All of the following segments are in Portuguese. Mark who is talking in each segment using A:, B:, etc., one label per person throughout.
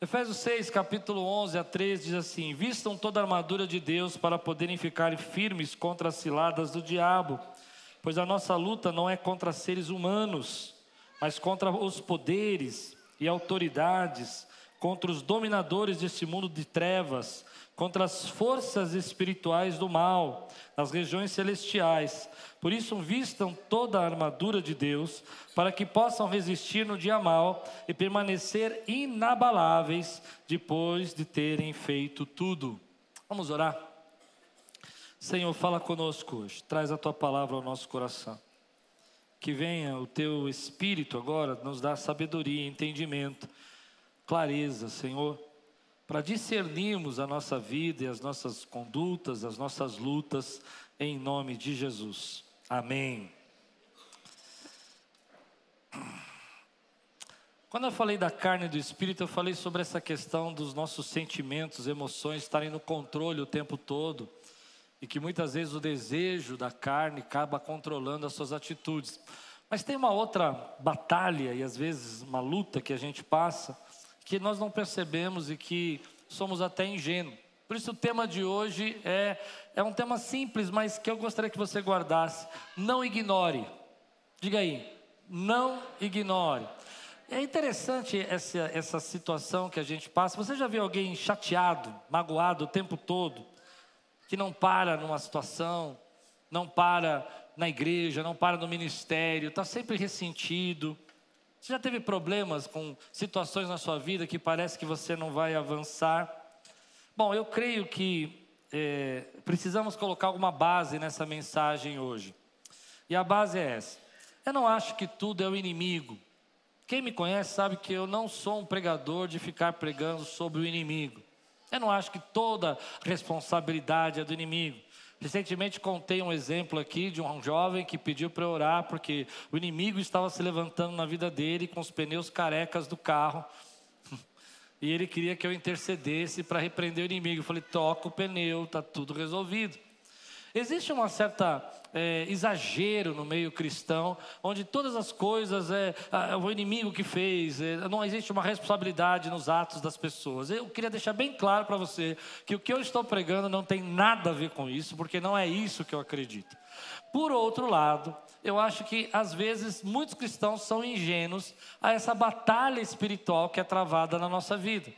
A: Efésios 6, capítulo 11 a 13 diz assim: Vistam toda a armadura de Deus para poderem ficar firmes contra as ciladas do diabo, pois a nossa luta não é contra seres humanos, mas contra os poderes e autoridades, contra os dominadores deste mundo de trevas, contra as forças espirituais do mal, nas regiões celestiais. Por isso, vistam toda a armadura de Deus, para que possam resistir no dia mal e permanecer inabaláveis depois de terem feito tudo. Vamos orar? Senhor, fala conosco hoje, traz a tua palavra ao nosso coração. Que venha o teu espírito agora nos dar sabedoria, entendimento, clareza, Senhor para discernirmos a nossa vida e as nossas condutas, as nossas lutas, em nome de Jesus. Amém. Quando eu falei da carne e do espírito, eu falei sobre essa questão dos nossos sentimentos, emoções estarem no controle o tempo todo e que muitas vezes o desejo da carne acaba controlando as suas atitudes. Mas tem uma outra batalha e às vezes uma luta que a gente passa que nós não percebemos e que somos até ingênuos. Por isso o tema de hoje é, é um tema simples, mas que eu gostaria que você guardasse. Não ignore. Diga aí, não ignore. É interessante essa, essa situação que a gente passa. Você já viu alguém chateado, magoado o tempo todo, que não para numa situação, não para na igreja, não para no ministério, está sempre ressentido, você já teve problemas com situações na sua vida que parece que você não vai avançar? Bom, eu creio que é, precisamos colocar alguma base nessa mensagem hoje. E a base é essa. Eu não acho que tudo é o inimigo. Quem me conhece sabe que eu não sou um pregador de ficar pregando sobre o inimigo. Eu não acho que toda responsabilidade é do inimigo. Recentemente contei um exemplo aqui de um jovem que pediu para orar porque o inimigo estava se levantando na vida dele com os pneus carecas do carro. E ele queria que eu intercedesse para repreender o inimigo. Eu falei: toca o pneu, está tudo resolvido. Existe uma certa é, exagero no meio cristão, onde todas as coisas é, é o inimigo que fez, é, não existe uma responsabilidade nos atos das pessoas. Eu queria deixar bem claro para você que o que eu estou pregando não tem nada a ver com isso, porque não é isso que eu acredito. Por outro lado, eu acho que às vezes muitos cristãos são ingênuos a essa batalha espiritual que é travada na nossa vida.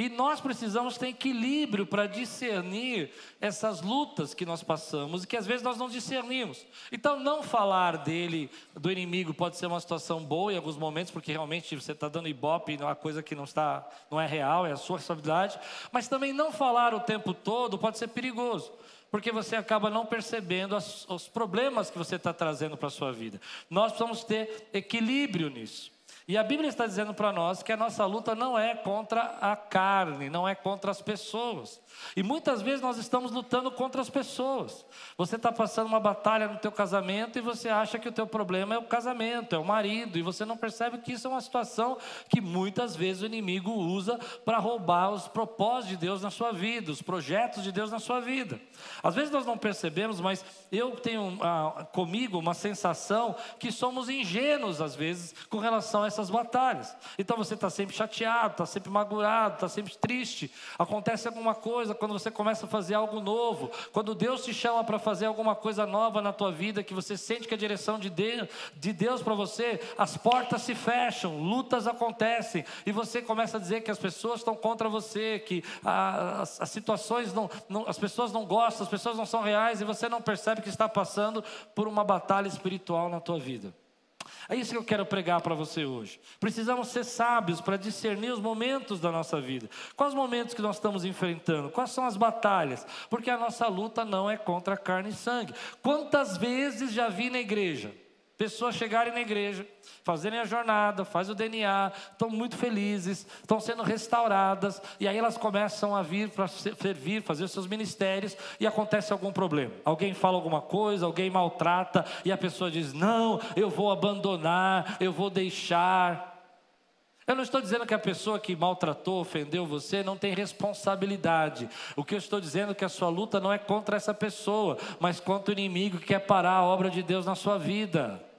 A: E nós precisamos ter equilíbrio para discernir essas lutas que nós passamos e que às vezes nós não discernimos. Então, não falar dele, do inimigo, pode ser uma situação boa em alguns momentos, porque realmente você está dando ibope, uma coisa que não está, não é real, é a sua responsabilidade. Mas também não falar o tempo todo pode ser perigoso porque você acaba não percebendo as, os problemas que você está trazendo para a sua vida. Nós precisamos ter equilíbrio nisso. E a Bíblia está dizendo para nós que a nossa luta não é contra a carne, não é contra as pessoas. E muitas vezes nós estamos lutando contra as pessoas. Você está passando uma batalha no teu casamento e você acha que o teu problema é o casamento, é o marido, e você não percebe que isso é uma situação que muitas vezes o inimigo usa para roubar os propósitos de Deus na sua vida, os projetos de Deus na sua vida. Às vezes nós não percebemos, mas eu tenho ah, comigo uma sensação que somos ingênuos às vezes com relação a essas batalhas. Então você está sempre chateado, está sempre magoado, está sempre triste. Acontece alguma coisa quando você começa a fazer algo novo, quando Deus te chama para fazer alguma coisa nova na tua vida, que você sente que a direção de Deus, de Deus para você, as portas se fecham, lutas acontecem, e você começa a dizer que as pessoas estão contra você, que as, as, situações não, não, as pessoas não gostam, as pessoas não são reais, e você não percebe que está passando por uma batalha espiritual na tua vida. É isso que eu quero pregar para você hoje. Precisamos ser sábios para discernir os momentos da nossa vida. Quais os momentos que nós estamos enfrentando? Quais são as batalhas? Porque a nossa luta não é contra carne e sangue. Quantas vezes já vi na igreja pessoas chegarem na igreja, fazerem a jornada, faz o DNA, estão muito felizes, estão sendo restauradas, e aí elas começam a vir para servir, fazer seus ministérios, e acontece algum problema. Alguém fala alguma coisa, alguém maltrata, e a pessoa diz: Não, eu vou abandonar, eu vou deixar. Eu não estou dizendo que a pessoa que maltratou, ofendeu você não tem responsabilidade. O que eu estou dizendo é que a sua luta não é contra essa pessoa, mas contra o inimigo que quer parar a obra de Deus na sua vida.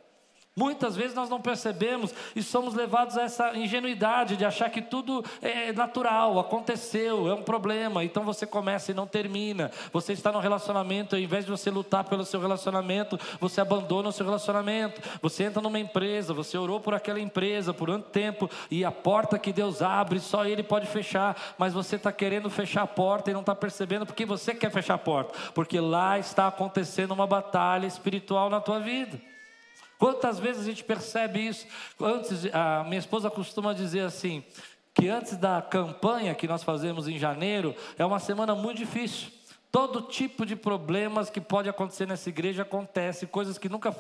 A: Muitas vezes nós não percebemos e somos levados a essa ingenuidade de achar que tudo é natural, aconteceu, é um problema. Então você começa e não termina. Você está no relacionamento, ao invés de você lutar pelo seu relacionamento, você abandona o seu relacionamento. Você entra numa empresa, você orou por aquela empresa por um tempo e a porta que Deus abre, só Ele pode fechar. Mas você está querendo fechar a porta e não está percebendo porque você quer fechar a porta, porque lá está acontecendo uma batalha espiritual na tua vida. Quantas vezes a gente percebe isso? Antes, a minha esposa costuma dizer assim, que antes da campanha que nós fazemos em janeiro, é uma semana muito difícil. Todo tipo de problemas que pode acontecer nessa igreja acontece, coisas que nunca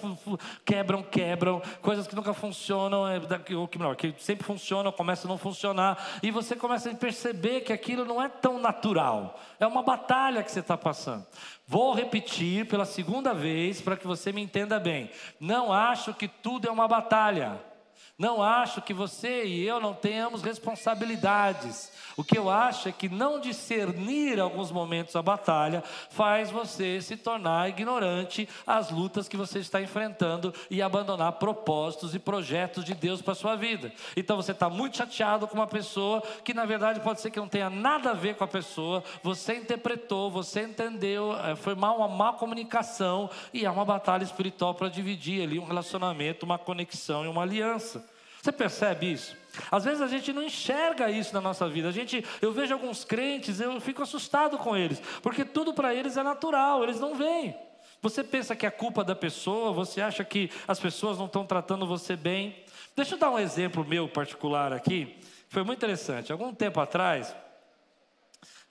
A: quebram, quebram, coisas que nunca funcionam, é, ou que, melhor, que sempre funcionam, começam a não funcionar, e você começa a perceber que aquilo não é tão natural, é uma batalha que você está passando. Vou repetir pela segunda vez para que você me entenda bem. Não acho que tudo é uma batalha. Não acho que você e eu não tenhamos responsabilidades. O que eu acho é que não discernir alguns momentos a batalha faz você se tornar ignorante às lutas que você está enfrentando e abandonar propósitos e projetos de Deus para sua vida. Então você está muito chateado com uma pessoa que na verdade pode ser que não tenha nada a ver com a pessoa, você interpretou, você entendeu, eh, foi mal uma má comunicação e é uma batalha espiritual para dividir ali um relacionamento, uma conexão e uma aliança. Você percebe isso? Às vezes a gente não enxerga isso na nossa vida. A gente, eu vejo alguns crentes, eu fico assustado com eles, porque tudo para eles é natural, eles não veem. Você pensa que é culpa da pessoa, você acha que as pessoas não estão tratando você bem. Deixa eu dar um exemplo meu particular aqui. Foi muito interessante. Algum tempo atrás,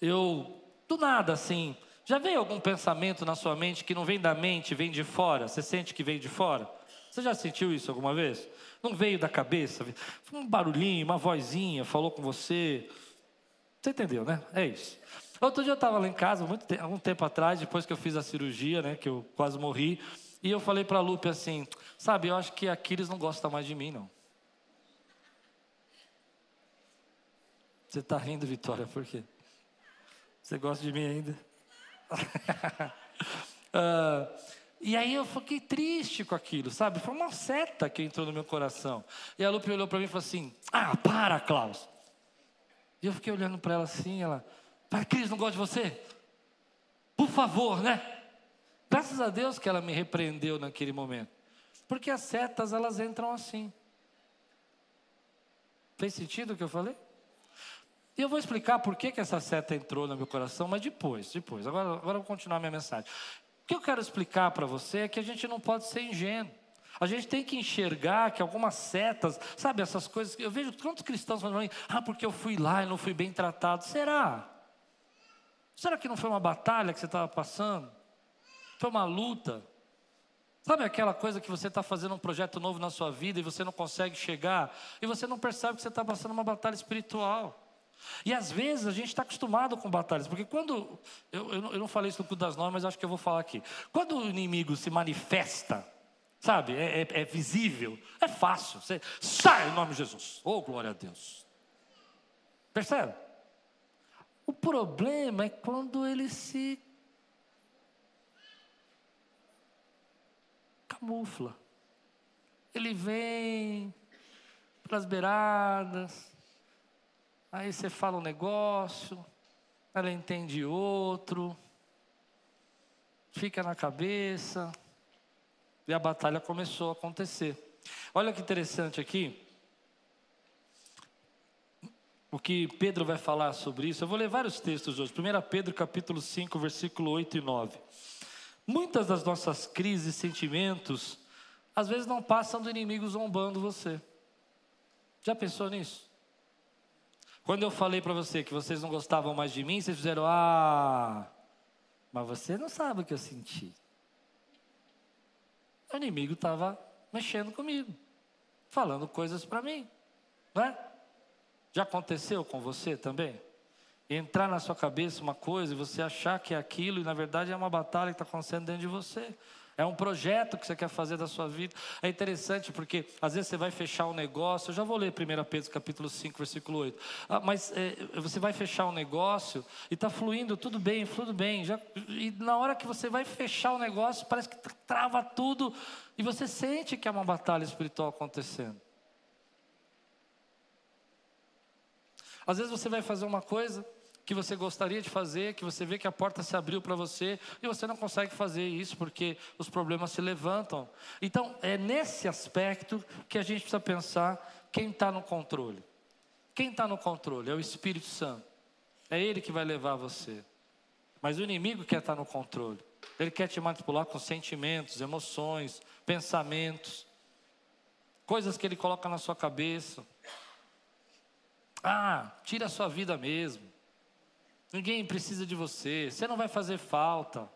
A: eu, do nada assim, já veio algum pensamento na sua mente que não vem da mente, vem de fora? Você sente que vem de fora? Você já sentiu isso alguma vez? Não veio da cabeça. Foi um barulhinho, uma vozinha, falou com você. Você entendeu, né? É isso. Outro dia eu estava lá em casa, muito tempo, algum tempo atrás, depois que eu fiz a cirurgia, né, que eu quase morri, e eu falei para a Lupe assim: Sabe, eu acho que Aquiles não gosta mais de mim, não. Você está rindo, Vitória, por quê? Você gosta de mim ainda? uh, E aí eu fiquei triste com aquilo, sabe? Foi uma seta que entrou no meu coração. E a Lupe olhou para mim e falou assim: Ah, para, Klaus. E eu fiquei olhando para ela assim, ela, para Cris, não gosta de você? Por favor, né? Graças a Deus que ela me repreendeu naquele momento. Porque as setas, elas entram assim. Fez sentido o que eu falei? E eu vou explicar por que, que essa seta entrou no meu coração, mas depois, depois. Agora, agora eu vou continuar minha mensagem que eu quero explicar para você é que a gente não pode ser ingênuo. A gente tem que enxergar que algumas setas, sabe, essas coisas. Eu vejo quantos cristãos falando, ah, porque eu fui lá e não fui bem tratado. Será? Será que não foi uma batalha que você estava passando? Foi uma luta? Sabe aquela coisa que você está fazendo um projeto novo na sua vida e você não consegue chegar, e você não percebe que você está passando uma batalha espiritual? E às vezes a gente está acostumado com batalhas, porque quando. Eu, eu, não falei isso no culto das normas, mas acho que eu vou falar aqui. Quando o inimigo se manifesta, sabe, é, é, é visível, é fácil. Você sai em nome de Jesus. Oh, glória a Deus. Percebe? O problema é quando ele se camufla. Ele vem pelas beiradas, Aí você fala um negócio, ela entende outro, fica na cabeça, e a batalha começou a acontecer. Olha que interessante aqui. O que Pedro vai falar sobre isso, eu vou ler vários textos hoje. 1 Pedro capítulo 5, versículo 8 e 9. Muitas das nossas crises sentimentos, às vezes não passam do inimigo zombando você. Já pensou nisso? Quando eu falei para você que vocês não gostavam mais de mim, vocês fizeram, ah, mas você não sabe o que eu senti. O inimigo estava mexendo comigo, falando coisas para mim, não é? Já aconteceu com você também? entrar na sua cabeça uma coisa e você achar que é aquilo e na verdade é uma batalha que está acontecendo dentro de você. É um projeto que você quer fazer da sua vida. É interessante porque às vezes você vai fechar um negócio. Eu já vou ler 1 Pedro capítulo 5, versículo 8. Ah, mas é, você vai fechar um negócio e está fluindo tudo bem, fluindo bem. Já, e na hora que você vai fechar o negócio, parece que trava tudo. E você sente que é uma batalha espiritual acontecendo. Às vezes você vai fazer uma coisa que você gostaria de fazer, que você vê que a porta se abriu para você e você não consegue fazer isso porque os problemas se levantam. Então, é nesse aspecto que a gente precisa pensar quem está no controle. Quem está no controle? É o Espírito Santo. É Ele que vai levar você. Mas o inimigo quer estar tá no controle. Ele quer te manipular com sentimentos, emoções, pensamentos, coisas que ele coloca na sua cabeça. Ah, tira a sua vida mesmo. Ninguém precisa de você. Você não vai fazer falta.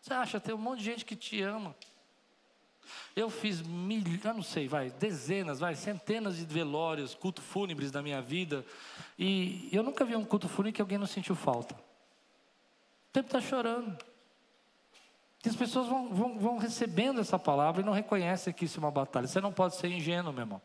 A: Você acha, tem um monte de gente que te ama. Eu fiz milhares, eu não sei, vai, dezenas, vai, centenas de velórios, culto fúnebres da minha vida. E eu nunca vi um culto fúnebre que alguém não sentiu falta. O tempo está chorando. E as pessoas vão, vão, vão recebendo essa palavra e não reconhecem que isso é uma batalha. Você não pode ser ingênuo, meu irmão.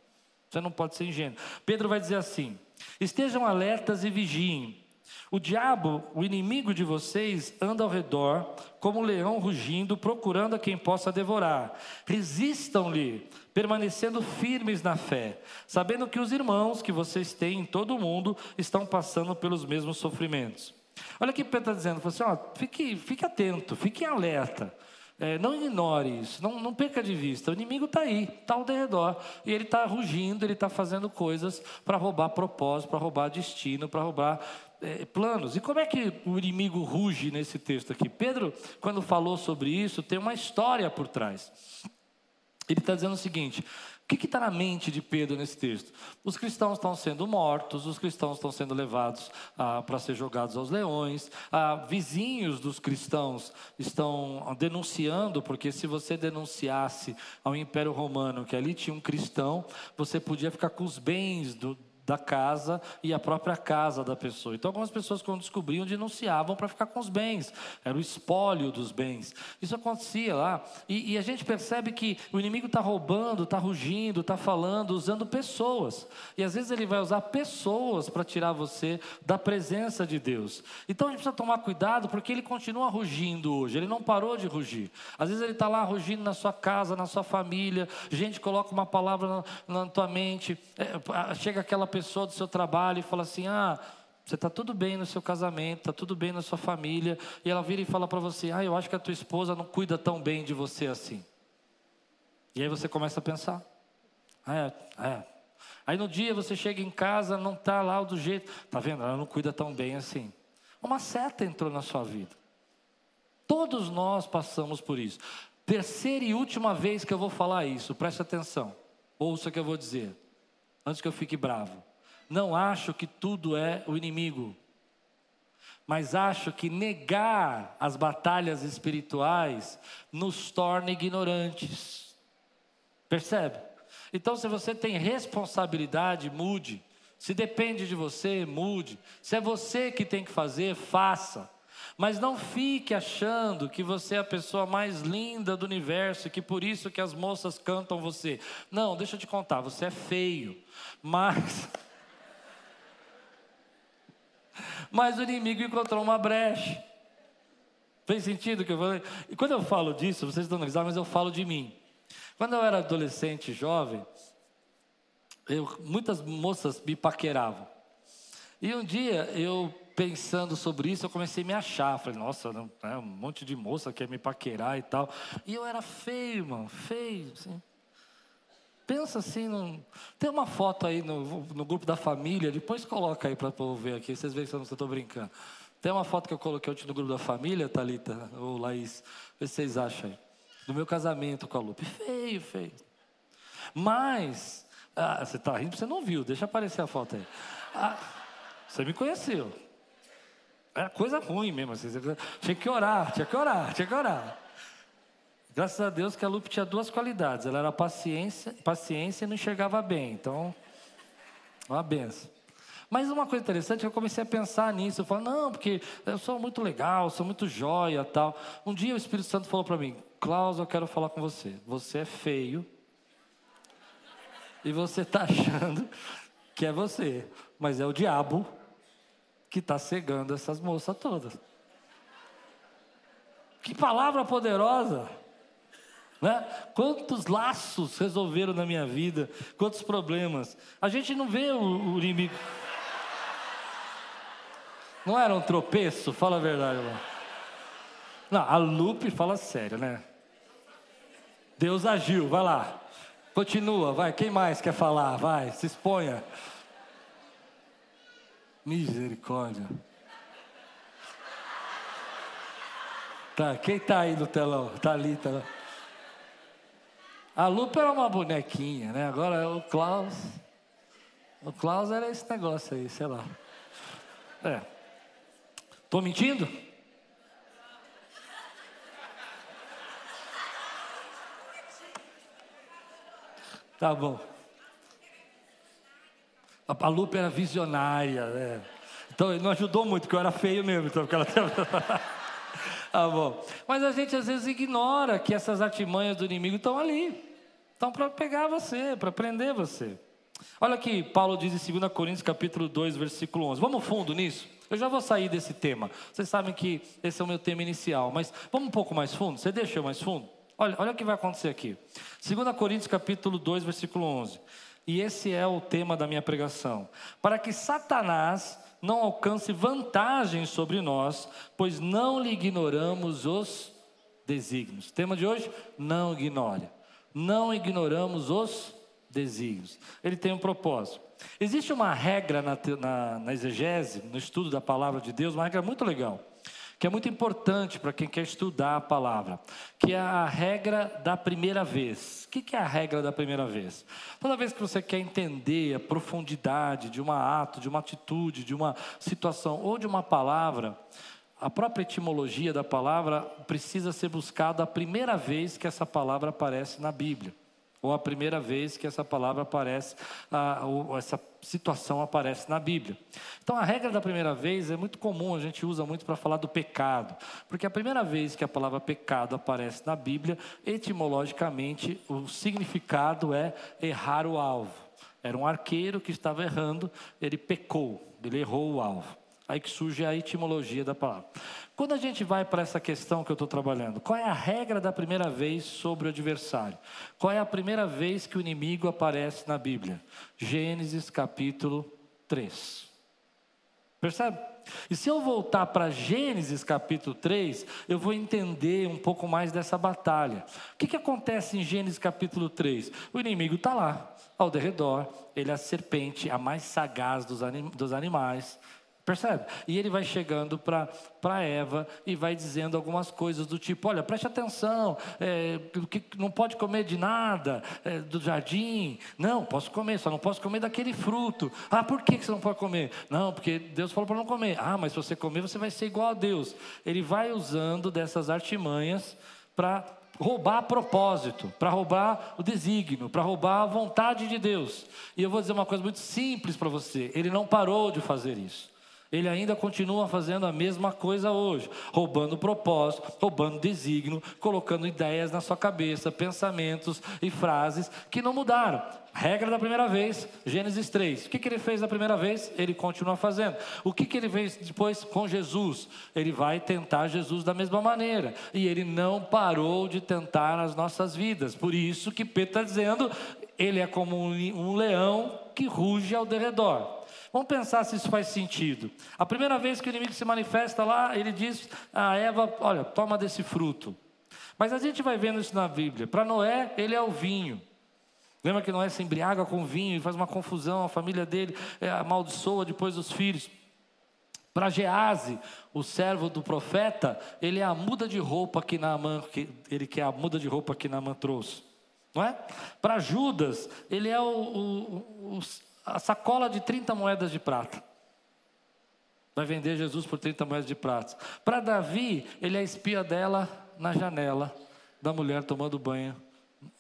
A: Você não pode ser ingênuo. Pedro vai dizer assim: estejam alertas e vigiem o diabo, o inimigo de vocês, anda ao redor como um leão rugindo, procurando a quem possa devorar. Resistam-lhe, permanecendo firmes na fé, sabendo que os irmãos que vocês têm em todo o mundo estão passando pelos mesmos sofrimentos. Olha o que Pedro está dizendo, assim, ó, fique, fique atento, fique alerta. É, não ignore isso, não, não perca de vista. O inimigo está aí, está ao redor. E ele está rugindo, ele está fazendo coisas para roubar propósito, para roubar destino, para roubar é, planos. E como é que o inimigo ruge nesse texto aqui? Pedro, quando falou sobre isso, tem uma história por trás. Ele está dizendo o seguinte: o que está na mente de Pedro nesse texto? Os cristãos estão sendo mortos, os cristãos estão sendo levados ah, para ser jogados aos leões, ah, vizinhos dos cristãos estão denunciando, porque se você denunciasse ao Império Romano que ali tinha um cristão, você podia ficar com os bens do, da casa e a própria casa da pessoa. Então, algumas pessoas, quando descobriam, denunciavam para ficar com os bens, era o espólio dos bens. Isso acontecia lá, e, e a gente percebe que o inimigo está roubando, está rugindo, está falando, usando pessoas, e às vezes ele vai usar pessoas para tirar você da presença de Deus. Então, a gente precisa tomar cuidado, porque ele continua rugindo hoje, ele não parou de rugir. Às vezes ele está lá rugindo na sua casa, na sua família, gente coloca uma palavra na, na tua mente, é, chega aquela pessoa do seu trabalho e fala assim: ah, você está tudo bem no seu casamento, está tudo bem na sua família, e ela vira e fala para você: ah, eu acho que a tua esposa não cuida tão bem de você assim. E aí você começa a pensar: ah, é, é. Aí no dia você chega em casa, não está lá do jeito, tá vendo? Ela não cuida tão bem assim. Uma seta entrou na sua vida. Todos nós passamos por isso. Terceira e última vez que eu vou falar isso, preste atenção. Ouça o que eu vou dizer antes que eu fique bravo. Não acho que tudo é o inimigo, mas acho que negar as batalhas espirituais nos torna ignorantes. Percebe? Então, se você tem responsabilidade, mude. Se depende de você, mude. Se é você que tem que fazer, faça. Mas não fique achando que você é a pessoa mais linda do universo que por isso que as moças cantam você. Não, deixa eu te contar, você é feio. Mas Mas o inimigo encontrou uma brecha. Fez sentido o que eu falei? E quando eu falo disso, vocês estão risada, mas eu falo de mim. Quando eu era adolescente, jovem, eu, muitas moças me paqueravam. E um dia eu pensando sobre isso, eu comecei a me achar. Falei, nossa, não, é, um monte de moça quer me paquerar e tal. E eu era feio, mano, feio, assim. Pensa assim, num... tem uma foto aí no, no grupo da família, depois coloca aí para povo ver aqui, vocês veem que eu não estou brincando. Tem uma foto que eu coloquei ontem no grupo da família, Thalita ou Laís, vê se vocês acham aí. Do meu casamento com a Lupe. Feio, feio. Mas, ah, você está rindo, você não viu, deixa aparecer a foto aí. Ah, você me conheceu. Era coisa ruim mesmo. Assim. Tinha que orar, tinha que orar, tinha que orar. Graças a Deus que a Lupe tinha duas qualidades. Ela era paciência, paciência e não enxergava bem. Então, uma benção. Mas uma coisa interessante, eu comecei a pensar nisso. Eu falei, não, porque eu sou muito legal, sou muito jóia tal. Um dia o Espírito Santo falou para mim, Klaus, eu quero falar com você. Você é feio. E você está achando que é você. Mas é o diabo que está cegando essas moças todas. Que palavra poderosa! Né? Quantos laços resolveram na minha vida, quantos problemas. A gente não vê o, o inimigo. Não era um tropeço? Fala a verdade lá. Não, a Lupe fala sério, né? Deus agiu, vai lá. Continua, vai. Quem mais quer falar? Vai, se exponha. Misericórdia. Tá, quem tá aí no telão? Tá ali, tá lá. A Lupa era uma bonequinha, né? Agora o Klaus. O Klaus era esse negócio aí, sei lá. É. Tô mentindo? Tá bom. A Lupa era visionária, né? Então não ajudou muito, porque eu era feio mesmo. Então, porque ela Tá bom. Mas a gente às vezes ignora que essas artimanhas do inimigo estão ali. Estão para pegar você, para prender você. Olha que Paulo diz em 2 Coríntios capítulo 2, versículo 11. Vamos fundo nisso? Eu já vou sair desse tema. Vocês sabem que esse é o meu tema inicial, mas vamos um pouco mais fundo? Você deixa eu mais fundo? Olha, olha o que vai acontecer aqui. 2 Coríntios capítulo 2, versículo 11. E esse é o tema da minha pregação. Para que Satanás não alcance vantagem sobre nós, pois não lhe ignoramos os desígnios. Tema de hoje: não ignore. Não ignoramos os desígnios. Ele tem um propósito. Existe uma regra na, na, na exegese, no estudo da palavra de Deus, uma regra muito legal que é muito importante para quem quer estudar a palavra, que é a regra da primeira vez. O que é a regra da primeira vez? Toda vez que você quer entender a profundidade de um ato, de uma atitude, de uma situação ou de uma palavra, a própria etimologia da palavra precisa ser buscada a primeira vez que essa palavra aparece na Bíblia ou a primeira vez que essa palavra aparece, ou essa situação aparece na Bíblia. Então, a regra da primeira vez é muito comum, a gente usa muito para falar do pecado, porque a primeira vez que a palavra pecado aparece na Bíblia, etimologicamente, o significado é errar o alvo. Era um arqueiro que estava errando, ele pecou, ele errou o alvo. Aí que surge a etimologia da palavra. Quando a gente vai para essa questão que eu estou trabalhando, qual é a regra da primeira vez sobre o adversário? Qual é a primeira vez que o inimigo aparece na Bíblia? Gênesis capítulo 3. Percebe? E se eu voltar para Gênesis capítulo 3, eu vou entender um pouco mais dessa batalha. O que, que acontece em Gênesis capítulo 3? O inimigo está lá, ao derredor, ele é a serpente, a mais sagaz dos, anim, dos animais, Percebe? E ele vai chegando para Eva e vai dizendo algumas coisas do tipo: olha, preste atenção, é, que não pode comer de nada é, do jardim. Não, posso comer, só não posso comer daquele fruto. Ah, por que você não pode comer? Não, porque Deus falou para não comer. Ah, mas se você comer, você vai ser igual a Deus. Ele vai usando dessas artimanhas para roubar propósito, para roubar o desígnio, para roubar a vontade de Deus. E eu vou dizer uma coisa muito simples para você: ele não parou de fazer isso. Ele ainda continua fazendo a mesma coisa hoje, roubando propósito, roubando desígnio, colocando ideias na sua cabeça, pensamentos e frases que não mudaram. Regra da primeira vez, Gênesis 3. O que, que ele fez da primeira vez? Ele continua fazendo. O que, que ele fez depois com Jesus? Ele vai tentar Jesus da mesma maneira. E ele não parou de tentar nas nossas vidas. Por isso que Pedro está dizendo: ele é como um leão que ruge ao derredor. Vamos pensar se isso faz sentido. A primeira vez que o inimigo se manifesta lá, ele diz a Eva: Olha, toma desse fruto. Mas a gente vai vendo isso na Bíblia. Para Noé, ele é o vinho. Lembra que Noé se embriaga com vinho e faz uma confusão, a família dele é, amaldiçoa depois dos filhos. Para Gease, o servo do profeta, ele é a muda de roupa que Naaman, que, ele que é a muda de roupa que Naaman trouxe. Não é? Para Judas, ele é o, o, o, a sacola de 30 moedas de prata. Vai vender Jesus por 30 moedas de prata. Para Davi, ele é a espia dela na janela da mulher tomando banho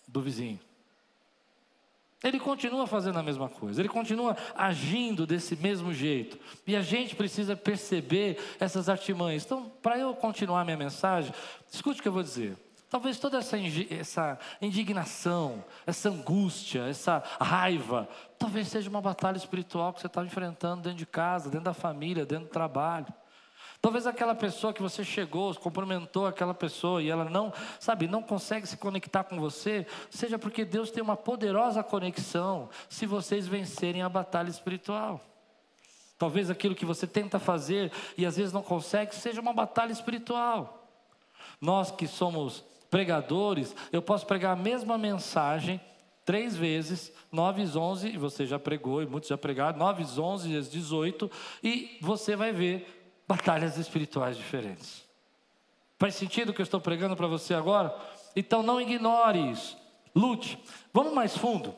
A: do vizinho. Ele continua fazendo a mesma coisa, ele continua agindo desse mesmo jeito. E a gente precisa perceber essas artimanhas. Então, para eu continuar minha mensagem, escute o que eu vou dizer. Talvez toda essa, essa indignação, essa angústia, essa raiva, talvez seja uma batalha espiritual que você está enfrentando dentro de casa, dentro da família, dentro do trabalho. Talvez aquela pessoa que você chegou, cumprimentou aquela pessoa e ela não, sabe, não consegue se conectar com você, seja porque Deus tem uma poderosa conexão se vocês vencerem a batalha espiritual. Talvez aquilo que você tenta fazer e às vezes não consegue seja uma batalha espiritual. Nós que somos pregadores, eu posso pregar a mesma mensagem três vezes, 9 e 11, e você já pregou, e muitos já pregaram, 9 e 11 e 18, e você vai ver batalhas espirituais diferentes. Faz sentido o que eu estou pregando para você agora? Então não ignore isso. Lute. Vamos mais fundo.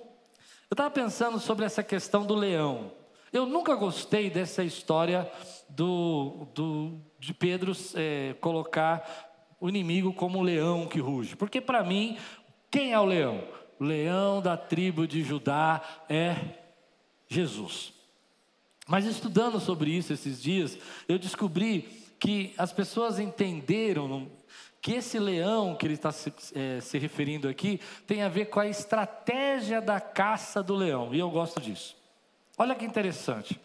A: Eu estava pensando sobre essa questão do leão. Eu nunca gostei dessa história do, do de Pedro é, colocar o inimigo como um leão que ruge. Porque para mim, quem é o leão? O leão da tribo de Judá é Jesus. Mas estudando sobre isso esses dias, eu descobri que as pessoas entenderam que esse leão que ele está se, é, se referindo aqui tem a ver com a estratégia da caça do leão, e eu gosto disso. Olha que interessante.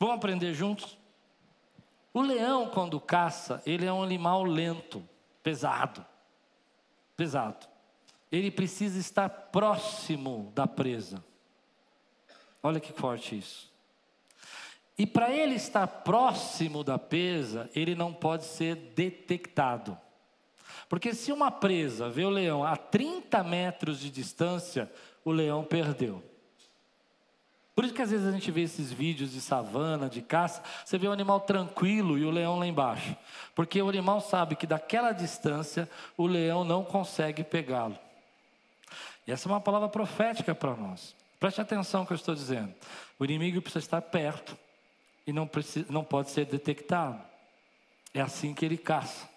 A: Vamos aprender juntos? O leão, quando caça, ele é um animal lento, pesado. Pesado. Ele precisa estar próximo da presa. Olha que forte isso. E para ele estar próximo da presa, ele não pode ser detectado. Porque se uma presa vê o leão a 30 metros de distância, o leão perdeu. Por isso que às vezes a gente vê esses vídeos de savana, de caça, você vê o animal tranquilo e o leão lá embaixo. Porque o animal sabe que daquela distância o leão não consegue pegá-lo. E essa é uma palavra profética para nós. Preste atenção no que eu estou dizendo. O inimigo precisa estar perto e não, precisa, não pode ser detectado. É assim que ele caça.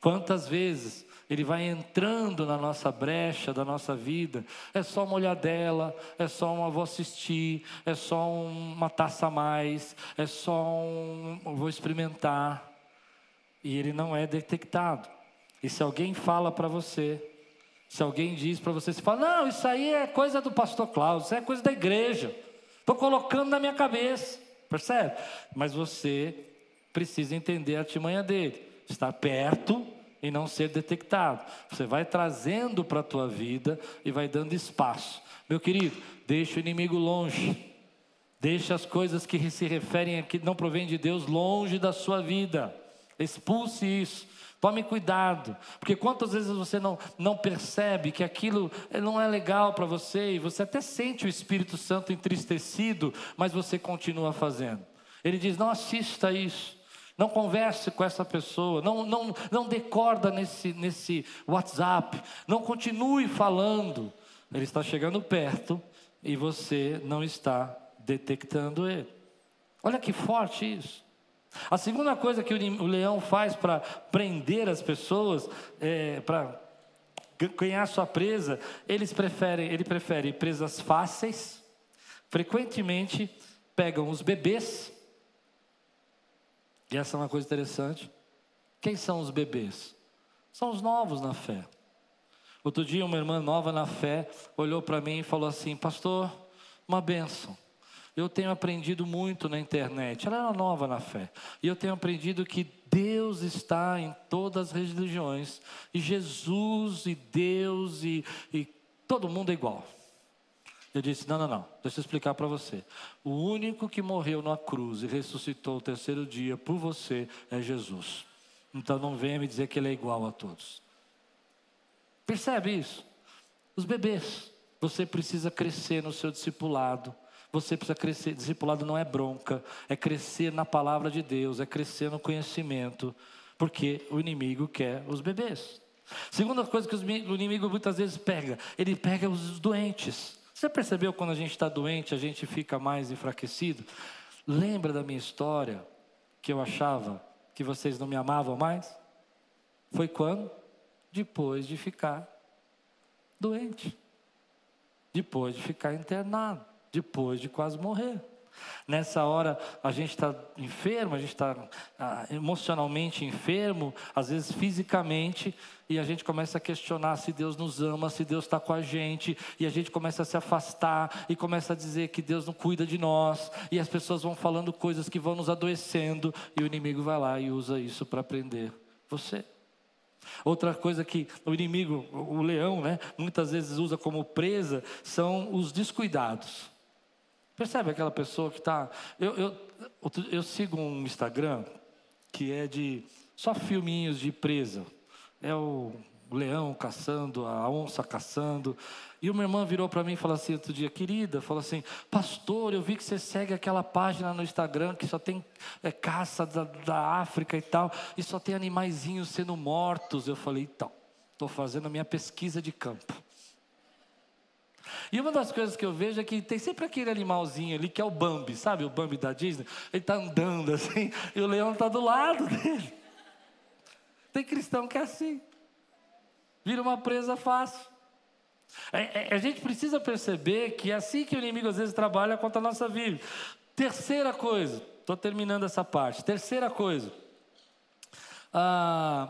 A: Quantas vezes ele vai entrando na nossa brecha da nossa vida, é só uma olhadela, é só uma vou assistir, é só uma taça a mais, é só um vou experimentar. E ele não é detectado. E se alguém fala para você, se alguém diz para você, você fala: Não, isso aí é coisa do pastor Cláudio, isso é coisa da igreja. Estou colocando na minha cabeça. Percebe? Mas você precisa entender a artimanha dele. Estar perto e não ser detectado. Você vai trazendo para a tua vida e vai dando espaço. Meu querido, deixa o inimigo longe. Deixa as coisas que se referem a que não provém de Deus longe da sua vida. Expulse isso. Tome cuidado, porque quantas vezes você não, não percebe que aquilo não é legal para você e você até sente o Espírito Santo entristecido, mas você continua fazendo. Ele diz: não assista isso, não converse com essa pessoa, não, não, não decorda nesse, nesse WhatsApp, não continue falando. Ele está chegando perto e você não está detectando ele. Olha que forte isso. A segunda coisa que o leão faz para prender as pessoas, é, para ganhar sua presa, eles preferem, ele prefere presas fáceis. Frequentemente pegam os bebês. E essa é uma coisa interessante. Quem são os bebês? São os novos na fé. Outro dia, uma irmã nova na fé olhou para mim e falou assim: Pastor, uma benção. Eu tenho aprendido muito na internet. Ela era nova na fé. E eu tenho aprendido que Deus está em todas as religiões. E Jesus e Deus e, e todo mundo é igual. Eu disse: não, não, não, deixa eu explicar para você. O único que morreu na cruz e ressuscitou o terceiro dia por você é Jesus. Então não venha me dizer que ele é igual a todos. Percebe isso? Os bebês, você precisa crescer no seu discipulado. Você precisa crescer. Discipulado não é bronca, é crescer na palavra de Deus, é crescer no conhecimento, porque o inimigo quer os bebês. Segunda coisa que o inimigo muitas vezes pega, ele pega os doentes. Você percebeu quando a gente está doente, a gente fica mais enfraquecido? Lembra da minha história que eu achava que vocês não me amavam mais? Foi quando? Depois de ficar doente. depois de ficar internado, depois de quase morrer. Nessa hora a gente está enfermo, a gente está ah, emocionalmente enfermo, às vezes fisicamente, e a gente começa a questionar se Deus nos ama, se Deus está com a gente, e a gente começa a se afastar e começa a dizer que Deus não cuida de nós, e as pessoas vão falando coisas que vão nos adoecendo, e o inimigo vai lá e usa isso para prender você. Outra coisa que o inimigo, o leão, né, muitas vezes usa como presa são os descuidados. Percebe aquela pessoa que está. Eu, eu, eu sigo um Instagram que é de só filminhos de presa. É o leão caçando, a onça caçando. E uma irmã virou para mim e falou assim outro dia, querida, falou assim, pastor, eu vi que você segue aquela página no Instagram que só tem é, caça da, da África e tal, e só tem animaizinhos sendo mortos. Eu falei, então, estou fazendo a minha pesquisa de campo. E uma das coisas que eu vejo é que tem sempre aquele animalzinho ali que é o Bambi, sabe? O Bambi da Disney. Ele está andando assim e o leão está do lado dele. Tem cristão que é assim. Vira uma presa fácil. É, é, a gente precisa perceber que é assim que o inimigo às vezes trabalha contra a nossa vida. Terceira coisa, estou terminando essa parte. Terceira coisa. Ah,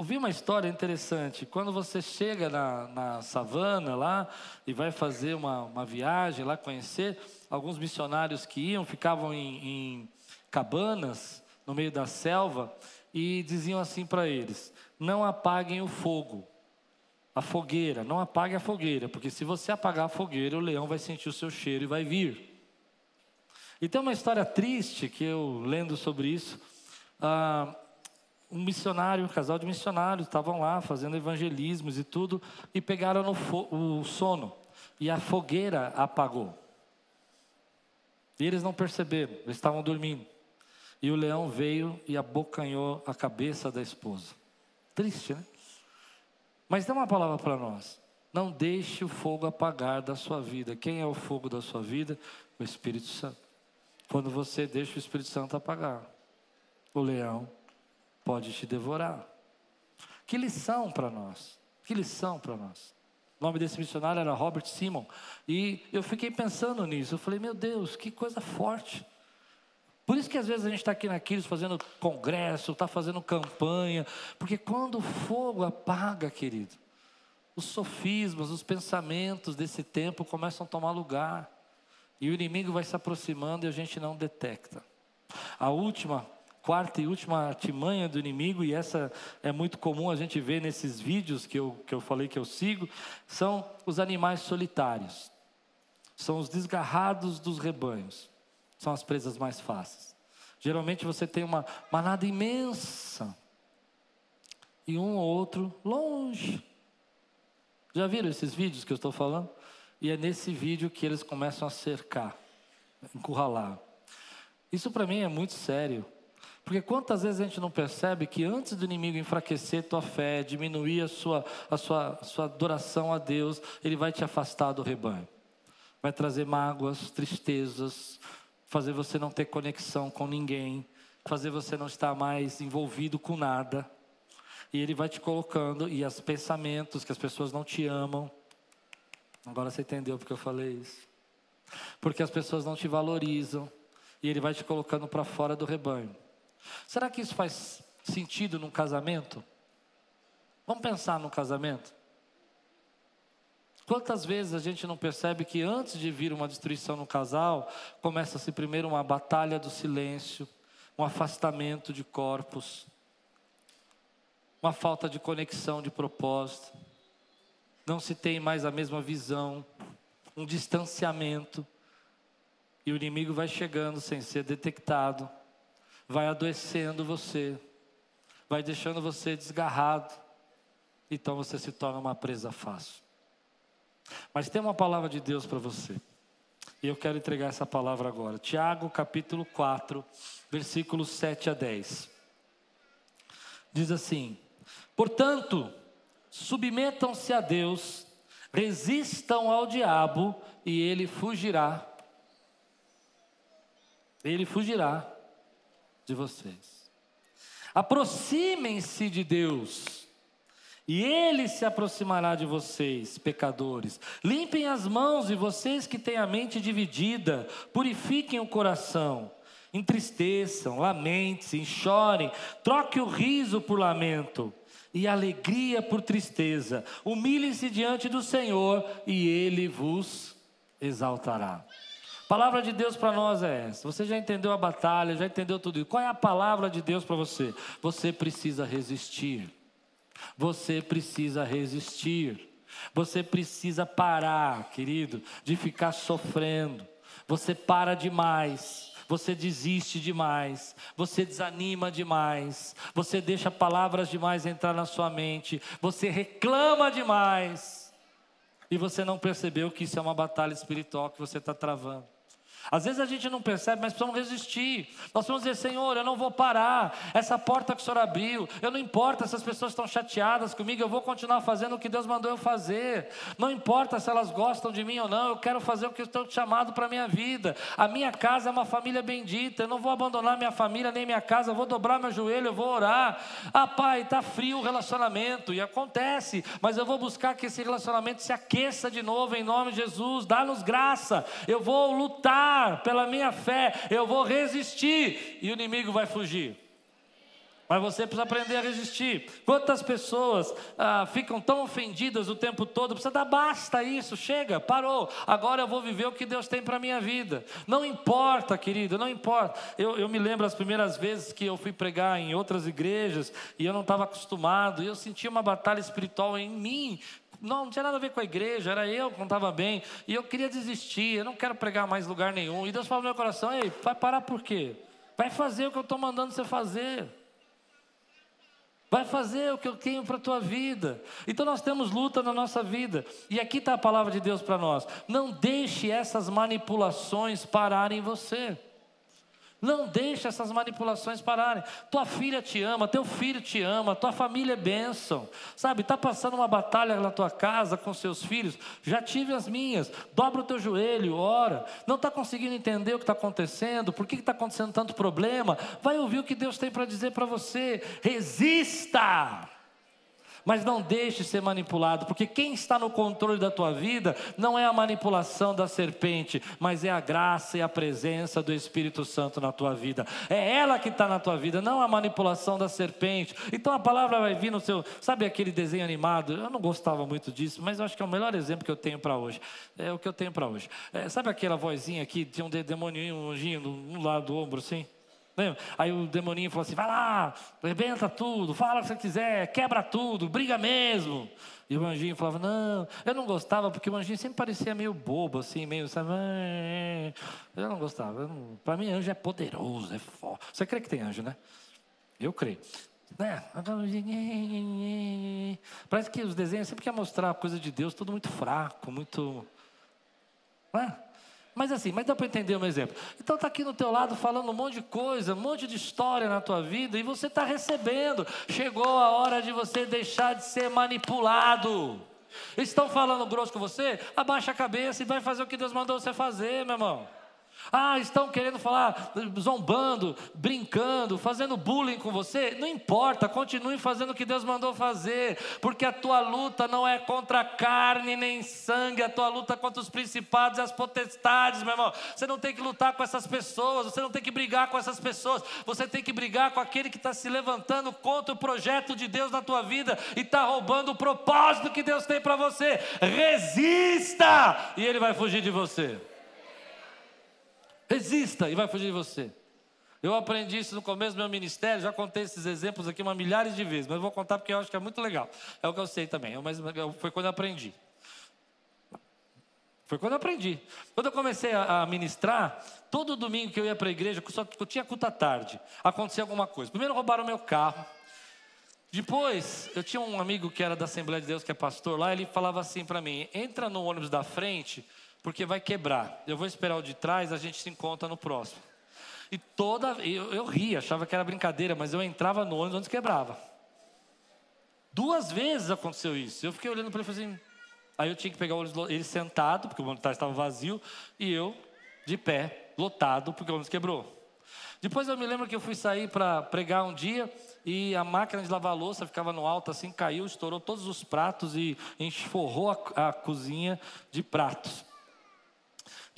A: ouvi uma história interessante. Quando você chega na, na savana lá e vai fazer uma, uma, viagem lá conhecer, alguns missionários que iam ficavam em, em cabanas no meio da selva e diziam assim para eles: não apaguem o fogo, a fogueira, não apague a fogueira, porque se você apagar a fogueira, o leão vai sentir o seu cheiro e vai vir. E tem uma história triste que eu lendo sobre isso. Ah, um missionário, um casal de missionários, estavam lá fazendo evangelismos e tudo, e pegaram o sono, e a fogueira apagou. E eles não perceberam, eles estavam dormindo. E o leão veio e abocanhou a cabeça da esposa. Triste, né? Mas tem uma palavra para nós. Não deixe o fogo apagar da sua vida. Quem é o fogo da sua vida? O Espírito Santo. Quando você deixa o Espírito Santo apagar, o leão pode te devorar. Que lição para nós. Que lição para nós. O nome desse missionário era Robert Simon. E eu fiquei pensando nisso. Eu falei, meu Deus, que coisa forte. Por isso que às vezes a gente está aqui naqueles fazendo congresso, está fazendo campanha. Porque quando o fogo apaga, querido, os sofismas, os pensamentos desse tempo começam a tomar lugar. E o inimigo vai se aproximando e a gente não detecta. A última quarta e última artimanha do inimigo, e essa é muito comum a gente ver nesses vídeos que eu, que eu falei que eu sigo, são os animais solitários. São os desgarrados dos rebanhos. São as presas mais fáceis. Geralmente você tem uma manada imensa e um ou outro longe. Já viram esses vídeos que eu estou falando? E é nesse vídeo que eles começam a cercar, encurralar. Isso para mim é muito sério. Porque quantas vezes a gente não percebe que antes do inimigo enfraquecer tua fé, diminuir a sua, a sua, a sua adoração a Deus, ele vai te afastar do rebanho. Vai trazer mágoas, tristezas, fazer você não ter conexão com ninguém, fazer você não estar mais envolvido com nada. E ele vai te colocando, e os pensamentos que as pessoas não te amam. Agora você entendeu porque eu falei isso. Porque as pessoas não te valorizam, e ele vai te colocando para fora do rebanho. Será que isso faz sentido num casamento? Vamos pensar no casamento? Quantas vezes a gente não percebe que antes de vir uma destruição no casal, começa-se primeiro uma batalha do silêncio, um afastamento de corpos, uma falta de conexão de propósito, não se tem mais a mesma visão, um distanciamento, e o inimigo vai chegando sem ser detectado vai adoecendo você, vai deixando você desgarrado, então você se torna uma presa fácil. Mas tem uma palavra de Deus para você. E eu quero entregar essa palavra agora. Tiago, capítulo 4, versículos 7 a 10. Diz assim: Portanto, submetam-se a Deus, resistam ao diabo e ele fugirá. Ele fugirá de vocês. Aproximem-se de Deus, E ele se aproximará de vocês, pecadores. Limpem as mãos e vocês que têm a mente dividida, purifiquem o coração. Entristeçam, lamentem, chorem, troque o riso por lamento e alegria por tristeza. Humilhem-se diante do Senhor e ele vos exaltará. Palavra de Deus para nós é essa. Você já entendeu a batalha, já entendeu tudo isso. Qual é a palavra de Deus para você? Você precisa resistir. Você precisa resistir. Você precisa parar, querido, de ficar sofrendo. Você para demais. Você desiste demais, você desanima demais, você deixa palavras demais entrar na sua mente, você reclama demais, e você não percebeu que isso é uma batalha espiritual que você está travando. Às vezes a gente não percebe, mas precisamos resistir. Nós vamos dizer, Senhor, eu não vou parar. Essa porta que o Senhor abriu, eu não importa se as pessoas estão chateadas comigo, eu vou continuar fazendo o que Deus mandou eu fazer. Não importa se elas gostam de mim ou não, eu quero fazer o que estou chamado para a minha vida. A minha casa é uma família bendita, eu não vou abandonar minha família nem minha casa, eu vou dobrar meu joelho, eu vou orar. Ah, pai, está frio o relacionamento, e acontece, mas eu vou buscar que esse relacionamento se aqueça de novo em nome de Jesus. Dá-nos graça, eu vou lutar pela minha fé, eu vou resistir e o inimigo vai fugir. Mas você precisa aprender a resistir. Quantas pessoas ah, ficam tão ofendidas o tempo todo? Precisa dar basta isso, chega, parou. Agora eu vou viver o que Deus tem para a minha vida. Não importa, querido, não importa. Eu, eu me lembro as primeiras vezes que eu fui pregar em outras igrejas e eu não estava acostumado, e eu sentia uma batalha espiritual em mim, não, não tinha nada a ver com a igreja, era eu que não estava bem, e eu queria desistir, eu não quero pregar mais lugar nenhum. E Deus falou no meu coração: ei, vai parar por quê? Vai fazer o que eu estou mandando você fazer. Vai fazer o que eu tenho para a tua vida. Então nós temos luta na nossa vida. E aqui está a palavra de Deus para nós. Não deixe essas manipulações pararem você. Não deixe essas manipulações pararem. Tua filha te ama, teu filho te ama, tua família é bênção. Sabe, está passando uma batalha na tua casa com seus filhos. Já tive as minhas. Dobra o teu joelho, ora. Não está conseguindo entender o que está acontecendo, por que está acontecendo tanto problema. Vai ouvir o que Deus tem para dizer para você. Resista! Mas não deixe ser manipulado, porque quem está no controle da tua vida não é a manipulação da serpente, mas é a graça e a presença do Espírito Santo na tua vida. É ela que está na tua vida, não a manipulação da serpente. Então a palavra vai vir no seu. Sabe aquele desenho animado? Eu não gostava muito disso, mas eu acho que é o melhor exemplo que eu tenho para hoje. É o que eu tenho para hoje. É, sabe aquela vozinha aqui, tinha um demoninho, um anjinho no lado do ombro assim? Lembra? Aí o demoninho falou assim: vai lá, arrebenta tudo, fala o que você quiser, quebra tudo, briga mesmo. E o anjinho falava: não, eu não gostava, porque o anjinho sempre parecia meio bobo, assim, meio, sabe? Eu não gostava. Para mim, anjo é poderoso, é forte. Você crê que tem anjo, né? Eu creio. É. Parece que os desenhos sempre quer mostrar a coisa de Deus, tudo muito fraco, muito. Não é? Mas assim, mas dá para entender um exemplo. Então está aqui no teu lado falando um monte de coisa, um monte de história na tua vida e você está recebendo. Chegou a hora de você deixar de ser manipulado. Estão falando grosso com você? Abaixa a cabeça e vai fazer o que Deus mandou você fazer, meu irmão. Ah, estão querendo falar, zombando, brincando, fazendo bullying com você? Não importa, continue fazendo o que Deus mandou fazer, porque a tua luta não é contra carne nem sangue, a tua luta é contra os principados e as potestades, meu irmão. Você não tem que lutar com essas pessoas, você não tem que brigar com essas pessoas, você tem que brigar com aquele que está se levantando contra o projeto de Deus na tua vida e está roubando o propósito que Deus tem para você. Resista! E ele vai fugir de você. Resista e vai fugir de você. Eu aprendi isso no começo do meu ministério, já contei esses exemplos aqui uma milhares de vezes, mas eu vou contar porque eu acho que é muito legal. É o que eu sei também, mas foi quando eu aprendi. Foi quando eu aprendi. Quando eu comecei a ministrar, todo domingo que eu ia para a igreja, só eu tinha culto à tarde, acontecia alguma coisa. Primeiro roubaram meu carro. Depois, eu tinha um amigo que era da Assembleia de Deus, que é pastor lá, ele falava assim para mim: entra no ônibus da frente, porque vai quebrar. Eu vou esperar o de trás, a gente se encontra no próximo. E toda. Eu, eu ria, achava que era brincadeira, mas eu entrava no ônibus onde quebrava. Duas vezes aconteceu isso. Eu fiquei olhando para ele e falei assim. Aí eu tinha que pegar ônibus, ele sentado, porque o ônibus estava vazio, e eu de pé, lotado, porque o ônibus quebrou. Depois eu me lembro que eu fui sair para pregar um dia e a máquina de lavar louça ficava no alto assim, caiu, estourou todos os pratos e enforrou a, a cozinha de pratos.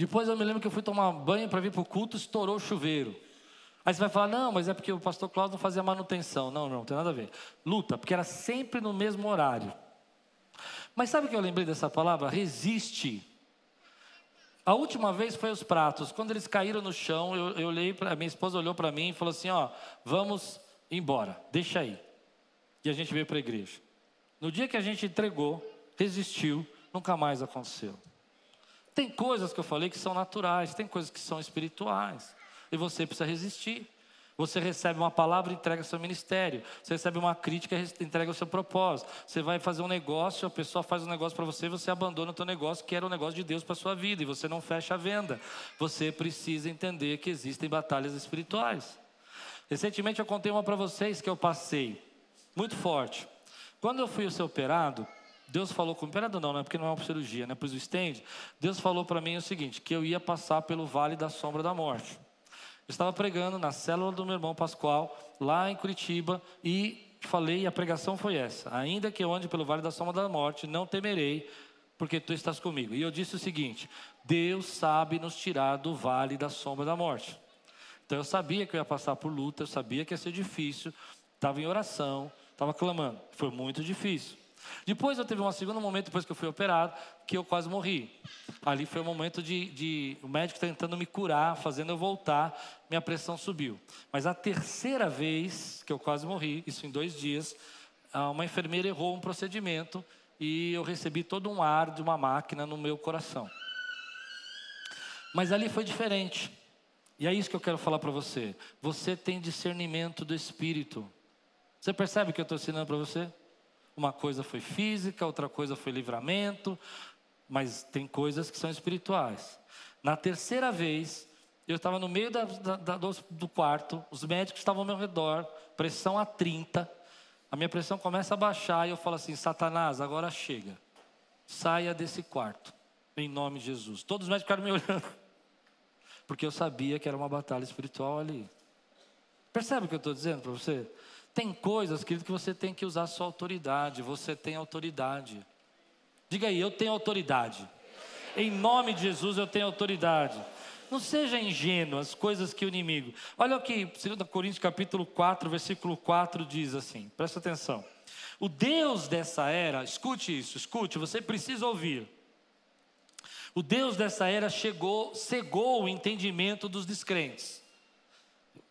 A: Depois eu me lembro que eu fui tomar banho para vir para o culto, estourou o chuveiro. Aí você vai falar, não, mas é porque o pastor Cláudio não fazia manutenção. Não, não, não tem nada a ver. Luta, porque era sempre no mesmo horário. Mas sabe o que eu lembrei dessa palavra? Resiste. A última vez foi os pratos. Quando eles caíram no chão, eu, eu olhei para minha esposa olhou para mim e falou assim: ó, vamos embora, deixa aí. E a gente veio para a igreja. No dia que a gente entregou, resistiu, nunca mais aconteceu. Tem coisas que eu falei que são naturais, tem coisas que são espirituais. E você precisa resistir. Você recebe uma palavra, entrega seu ministério. Você recebe uma crítica, entrega o seu propósito. Você vai fazer um negócio, a pessoa faz um negócio para você, você abandona o teu negócio, que era o um negócio de Deus para sua vida, e você não fecha a venda. Você precisa entender que existem batalhas espirituais. Recentemente eu contei uma para vocês que eu passei, muito forte. Quando eu fui ser operado, Deus falou comigo, operado não, né? Porque não é uma cirurgia, né? Por isso o stand. Deus falou para mim o seguinte, que eu ia passar pelo vale da sombra da morte. Eu estava pregando na célula do meu irmão Pascoal, lá em Curitiba, e falei, e a pregação foi essa: Ainda que eu ande pelo vale da sombra da morte, não temerei, porque tu estás comigo. E eu disse o seguinte: Deus sabe nos tirar do vale da sombra da morte. Então eu sabia que eu ia passar por luta, eu sabia que ia ser difícil, estava em oração, estava clamando. Foi muito difícil. Depois eu teve um segundo momento, depois que eu fui operado, que eu quase morri. Ali foi o um momento de, de o médico tentando me curar, fazendo eu voltar, minha pressão subiu. Mas a terceira vez que eu quase morri, isso em dois dias, uma enfermeira errou um procedimento e eu recebi todo um ar de uma máquina no meu coração. Mas ali foi diferente. E é isso que eu quero falar para você. Você tem discernimento do Espírito. Você percebe o que eu estou ensinando para você? Uma coisa foi física, outra coisa foi livramento, mas tem coisas que são espirituais. Na terceira vez, eu estava no meio da, da, do, quarto, os médicos estavam ao meu redor, pressão a 30. A minha pressão começa a baixar e eu falo assim: Satanás, agora chega. Saia desse quarto, em nome de Jesus. Todos os médicos ficaram me olhando, porque eu sabia que era uma batalha espiritual ali. Percebe o que eu estou dizendo para você? Tem coisas, querido, que você tem que usar a sua autoridade. Você tem autoridade. Diga aí, eu tenho autoridade. Em nome de Jesus eu tenho autoridade. Não seja ingênuo as coisas que o inimigo. Olha o que 2 Coríntios capítulo 4, versículo 4 diz assim. Presta atenção. O Deus dessa era, escute isso, escute, você precisa ouvir. O Deus dessa era chegou, cegou o entendimento dos descrentes.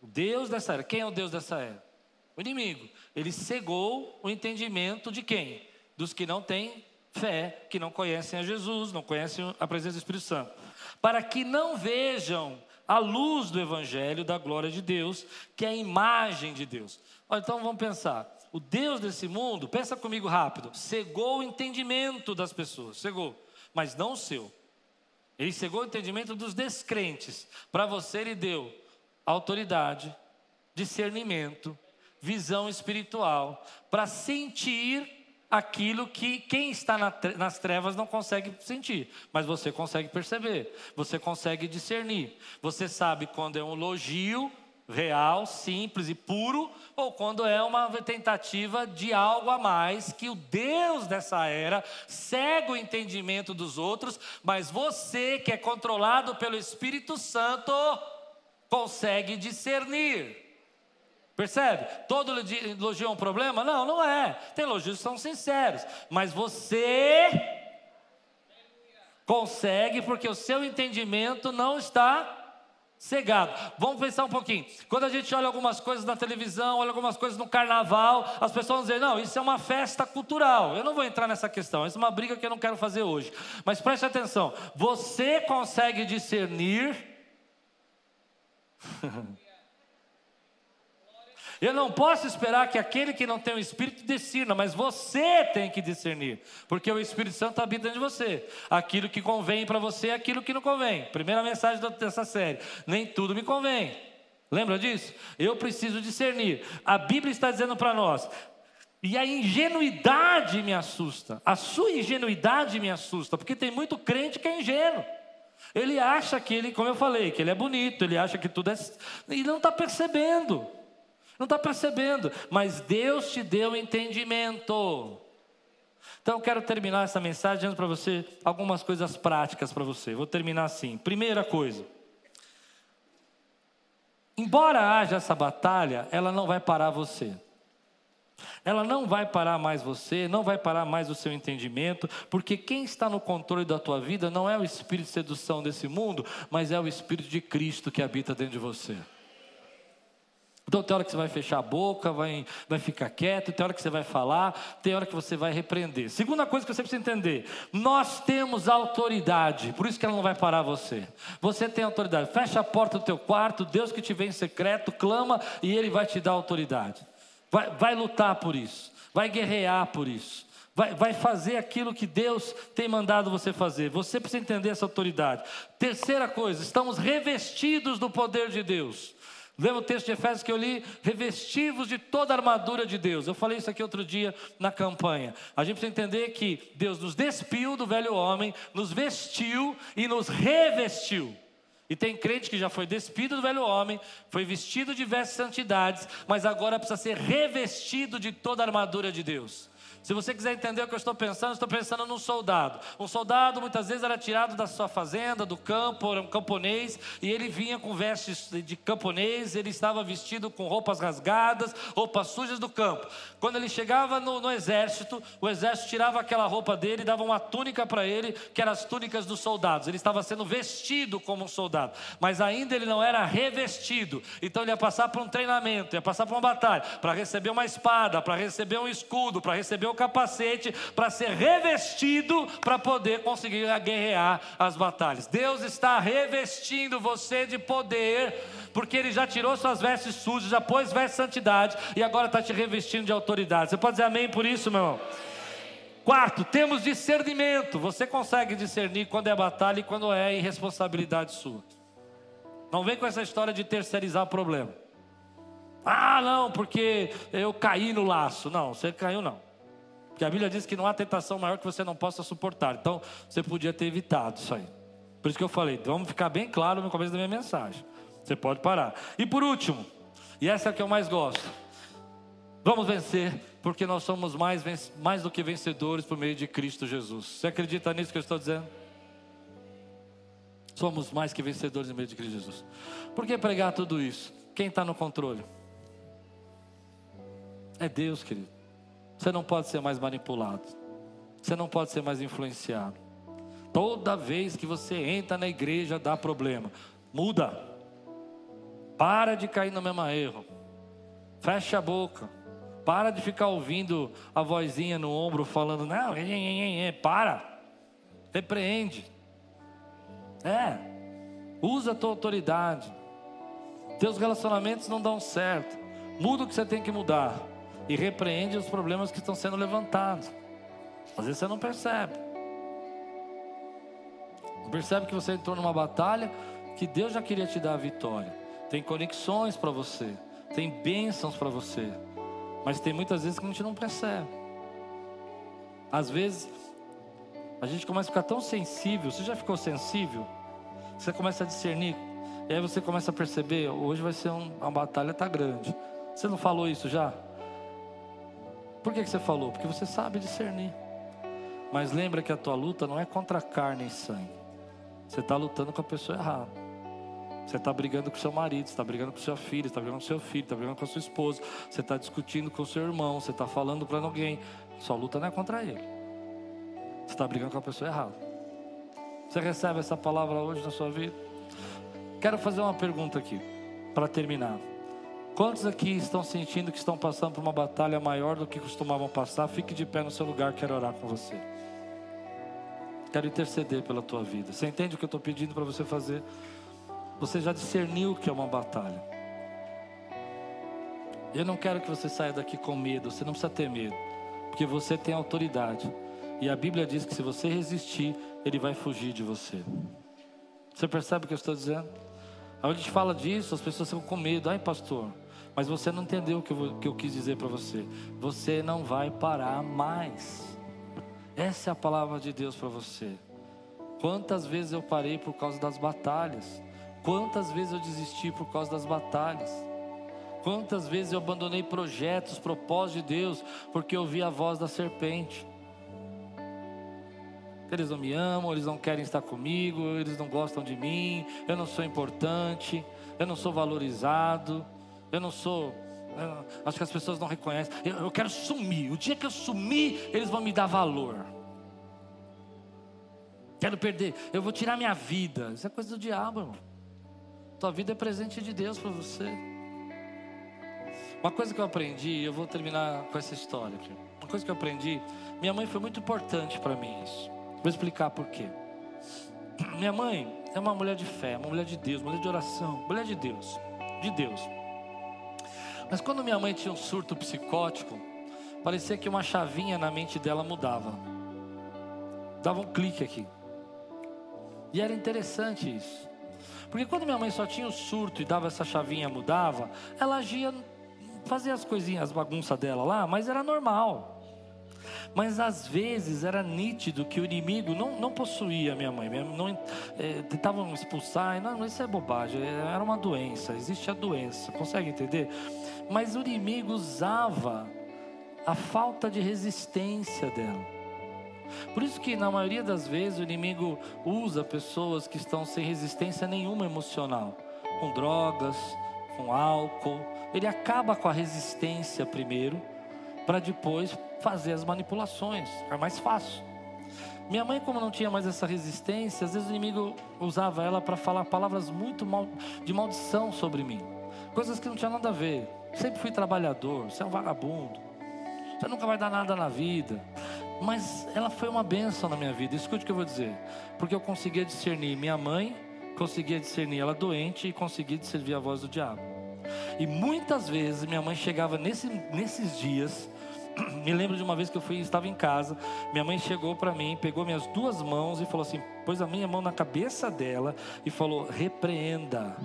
A: O Deus dessa era, quem é o Deus dessa era? O inimigo. Ele cegou o entendimento de quem? Dos que não têm fé, que não conhecem a Jesus, não conhecem a presença do Espírito Santo. Para que não vejam a luz do Evangelho da glória de Deus, que é a imagem de Deus. Então vamos pensar. O Deus desse mundo, pensa comigo rápido, cegou o entendimento das pessoas, cegou, mas não o seu. Ele cegou o entendimento dos descrentes. Para você, ele deu autoridade, discernimento, visão espiritual, para sentir aquilo que quem está nas trevas não consegue sentir, mas você consegue perceber, você consegue discernir. Você sabe quando é um elogio real, simples e puro, ou quando é uma tentativa de algo a mais que o Deus dessa era cega o entendimento dos outros, mas você que é controlado pelo Espírito Santo consegue discernir. Percebe? Todo elogio é um problema? Não, não é. Tem elogios que são sinceros. Mas você consegue porque o seu entendimento não está cegado. Vamos pensar um pouquinho. Quando a gente olha algumas coisas na televisão, olha algumas coisas no carnaval, as pessoas vão dizer: não, isso é uma festa cultural. Eu não vou entrar nessa questão, essa é uma briga que eu não quero fazer hoje. Mas preste atenção: você consegue discernir. Eu não posso esperar que aquele que não tem o Espírito discerna, mas você tem que discernir, porque o Espírito Santo habita dentro de você. Aquilo que convém para você é aquilo que não convém. Primeira mensagem dessa série: nem tudo me convém. Lembra disso? Eu preciso discernir. A Bíblia está dizendo para nós: e a ingenuidade me assusta. A sua ingenuidade me assusta, porque tem muito crente que é ingênuo. Ele acha que ele, como eu falei, que ele é bonito, ele acha que tudo é. E não está percebendo. Não está percebendo. Mas Deus te deu entendimento. Então eu quero terminar essa mensagem dizendo para você algumas coisas práticas para você. Vou terminar assim. Primeira coisa. Embora haja essa batalha, ela não vai parar você. Ela não vai parar mais você, não vai parar mais o seu entendimento, porque quem está no controle da tua vida não é o espírito de sedução desse mundo, mas é o espírito de Cristo que habita dentro de você. Então tem hora que você vai fechar a boca, vai, vai ficar quieto, tem hora que você vai falar, tem hora que você vai repreender. Segunda coisa que você precisa entender: nós temos autoridade, por isso que ela não vai parar você. Você tem autoridade. Fecha a porta do teu quarto, Deus que te vê em secreto, clama e Ele vai te dar autoridade. Vai, vai lutar por isso, vai guerrear por isso. Vai, vai, fazer aquilo que Deus tem mandado você fazer. Você precisa entender essa autoridade. Terceira coisa, estamos revestidos do poder de Deus. Lembra o texto de Efésios que eu li? Revestivos de toda a armadura de Deus. Eu falei isso aqui outro dia na campanha. A gente precisa entender que Deus nos despiu do velho homem, nos vestiu e nos revestiu. E tem crente que já foi despido do velho homem, foi vestido de vestes santidades, mas agora precisa ser revestido de toda a armadura de Deus. Se você quiser entender o que eu estou pensando, estou pensando num soldado. Um soldado muitas vezes era tirado da sua fazenda, do campo, era um camponês, e ele vinha com vestes de camponês, ele estava vestido com roupas rasgadas, roupas sujas do campo. Quando ele chegava no, no exército, o exército tirava aquela roupa dele e dava uma túnica para ele, que eram as túnicas dos soldados. Ele estava sendo vestido como um soldado, mas ainda ele não era revestido. Então ele ia passar por um treinamento, ia passar por uma batalha, para receber uma espada, para receber um escudo, para receber capacete para ser revestido para poder conseguir guerrear as batalhas. Deus está revestindo você de poder, porque Ele já tirou suas vestes sujas, já pôs vestes de santidade e agora está te revestindo de autoridade. Você pode dizer amém por isso, meu irmão? Quarto, temos discernimento. Você consegue discernir quando é batalha e quando é irresponsabilidade sua. Não vem com essa história de terceirizar o problema. Ah, não, porque eu caí no laço. Não, você caiu não. Porque a Bíblia diz que não há tentação maior que você não possa suportar. Então, você podia ter evitado isso aí. Por isso que eu falei, vamos ficar bem claro no começo da minha mensagem. Você pode parar. E por último, e essa é a que eu mais gosto. Vamos vencer, porque nós somos mais, mais do que vencedores por meio de Cristo Jesus. Você acredita nisso que eu estou dizendo? Somos mais que vencedores por meio de Cristo Jesus. Por que pregar tudo isso? Quem está no controle? É Deus, querido. Você não pode ser mais manipulado. Você não pode ser mais influenciado. Toda vez que você entra na igreja dá problema. Muda. Para de cair no mesmo erro. Fecha a boca. Para de ficar ouvindo a vozinha no ombro falando, não, para. Repreende. É. Usa a tua autoridade. Teus relacionamentos não dão certo. Muda o que você tem que mudar e repreende os problemas que estão sendo levantados. Às vezes você não percebe. Percebe que você entrou numa batalha que Deus já queria te dar a vitória. Tem conexões para você, tem bênçãos para você. Mas tem muitas vezes que a gente não percebe. Às vezes a gente começa a ficar tão sensível. Você já ficou sensível? Você começa a discernir. E aí você começa a perceber, hoje vai ser um, uma batalha tá grande. Você não falou isso já? Por que, você falou? Porque você sabe discernir. Mas lembra que a tua luta não é contra carne e sangue. Você está lutando com a pessoa errada. Você está brigando com seu marido, está brigando com seu filho, está brigando com seu filho, está brigando com a sua esposa, você está discutindo com seu irmão, você está falando para alguém. Sua luta não é contra ele. Você está brigando com a pessoa errada. Você recebe essa palavra hoje na sua vida? Quero fazer uma pergunta aqui, para terminar. Quantos aqui estão sentindo que estão passando por uma batalha maior do que costumavam passar? Fique de pé no seu lugar, quero orar com você. Quero interceder pela tua vida. Você entende o que eu estou pedindo para você fazer? Você já discerniu que é uma batalha. Eu não quero que você saia daqui com medo. Você não precisa ter medo, porque você tem autoridade. E a Bíblia diz que se você resistir, ele vai fugir de você. Você percebe o que eu estou dizendo? A gente fala disso, as pessoas ficam com medo. Ai, pastor, mas você não entendeu o que eu, que eu quis dizer para você. Você não vai parar mais. Essa é a palavra de Deus para você. Quantas vezes eu parei por causa das batalhas? Quantas vezes eu desisti por causa das batalhas? Quantas vezes eu abandonei projetos, propósitos de Deus, porque eu ouvi a voz da serpente? Eles não me amam, eles não querem estar comigo, eles não gostam de mim, eu não sou importante, eu não sou valorizado, eu não sou. Acho que as pessoas não reconhecem. Eu, eu quero sumir. O dia que eu sumir, eles vão me dar valor. Quero perder, eu vou tirar minha vida. Isso é coisa do diabo, irmão. Tua vida é presente de Deus para você. Uma coisa que eu aprendi, eu vou terminar com essa história aqui. Uma coisa que eu aprendi, minha mãe foi muito importante para mim isso. Vou explicar por quê. Minha mãe é uma mulher de fé, uma mulher de Deus, uma mulher de oração, mulher de Deus, de Deus. Mas quando minha mãe tinha um surto psicótico, parecia que uma chavinha na mente dela mudava. Dava um clique aqui. E era interessante isso. Porque quando minha mãe só tinha o surto e dava essa chavinha, mudava, ela agia, fazia as coisinhas, as bagunças dela lá, mas era normal. Mas às vezes era nítido que o inimigo não, não possuía minha mãe, não, é, tentavam expulsar, não, isso é bobagem, é, era uma doença, existe a doença, consegue entender? Mas o inimigo usava a falta de resistência dela. Por isso que na maioria das vezes o inimigo usa pessoas que estão sem resistência nenhuma emocional, com drogas, com álcool. Ele acaba com a resistência primeiro, para depois fazer as manipulações. É mais fácil. Minha mãe, como não tinha mais essa resistência, às vezes o inimigo usava ela para falar palavras muito mal, de maldição sobre mim, coisas que não tinham nada a ver. Sempre fui trabalhador, você é um vagabundo, você nunca vai dar nada na vida. Mas ela foi uma benção na minha vida. Escute o que eu vou dizer. Porque eu conseguia discernir minha mãe, conseguia discernir ela doente e conseguia discernir a voz do diabo. E muitas vezes minha mãe chegava nesse, nesses dias. Me lembro de uma vez que eu fui, estava em casa. Minha mãe chegou para mim, pegou minhas duas mãos e falou assim: pôs a minha mão na cabeça dela e falou: repreenda.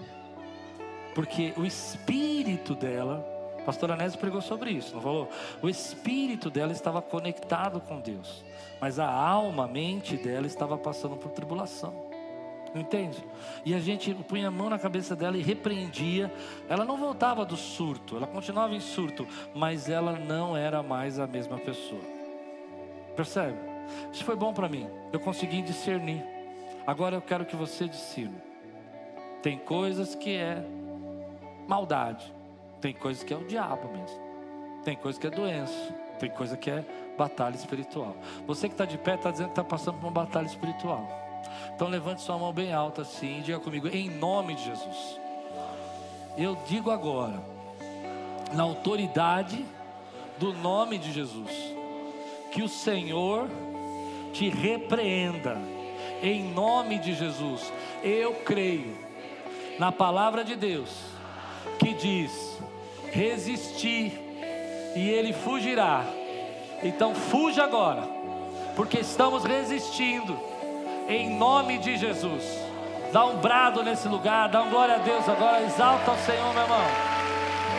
A: Porque o espírito dela pastor Anésio pregou sobre isso, não falou? O espírito dela estava conectado com Deus, mas a alma, a mente dela estava passando por tribulação. Entende? E a gente punha a mão na cabeça dela e repreendia. Ela não voltava do surto, ela continuava em surto, mas ela não era mais a mesma pessoa. Percebe? Isso foi bom para mim. Eu consegui discernir. Agora eu quero que você discirna. Tem coisas que é maldade. Tem coisas que é o diabo mesmo. Tem coisa que é doença. Tem coisa que é batalha espiritual. Você que está de pé está dizendo que está passando por uma batalha espiritual. Então levante sua mão bem alta assim e diga comigo, em nome de Jesus. Eu digo agora, na autoridade do nome de Jesus, que o Senhor te repreenda. Em nome de Jesus, eu creio na palavra de Deus que diz resistir e ele fugirá. Então fuja agora, porque estamos resistindo em nome de Jesus. Dá um brado nesse lugar, dá um glória a Deus agora, exalta o Senhor, meu irmão.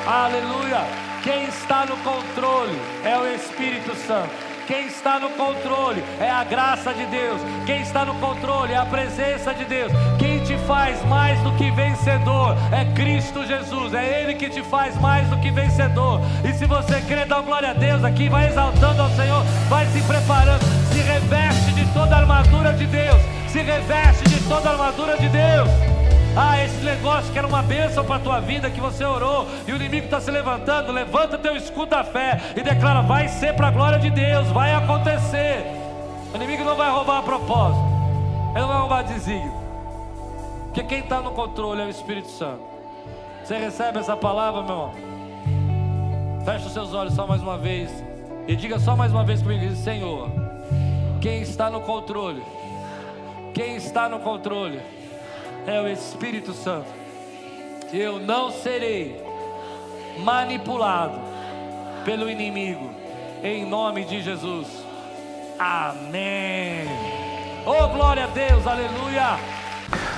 A: Aleluia. Quem está no controle é o Espírito Santo. Quem está no controle é a graça de Deus. Quem está no controle é a presença de Deus. Quem te faz mais do que vencedor é Cristo Jesus. É Ele que te faz mais do que vencedor. E se você crê, dá glória a Deus aqui, vai exaltando ao Senhor, vai se preparando, de toda a armadura de Deus. Se reveste de toda a armadura de Deus. Ah, esse negócio que era uma bênção para a tua vida, que você orou e o inimigo está se levantando. Levanta teu escudo da fé e declara: vai ser para a glória de Deus, vai acontecer. O inimigo não vai roubar a propósito, ele não vai roubar desígnio, porque quem está no controle é o Espírito Santo. Você recebe essa palavra, meu irmão? Feche os seus olhos só mais uma vez e diga só mais uma vez comigo: Senhor, quem está no controle? Quem está no controle? é o Espírito Santo. Eu não serei manipulado pelo inimigo, em nome de Jesus. Amém. Oh, glória a Deus, aleluia.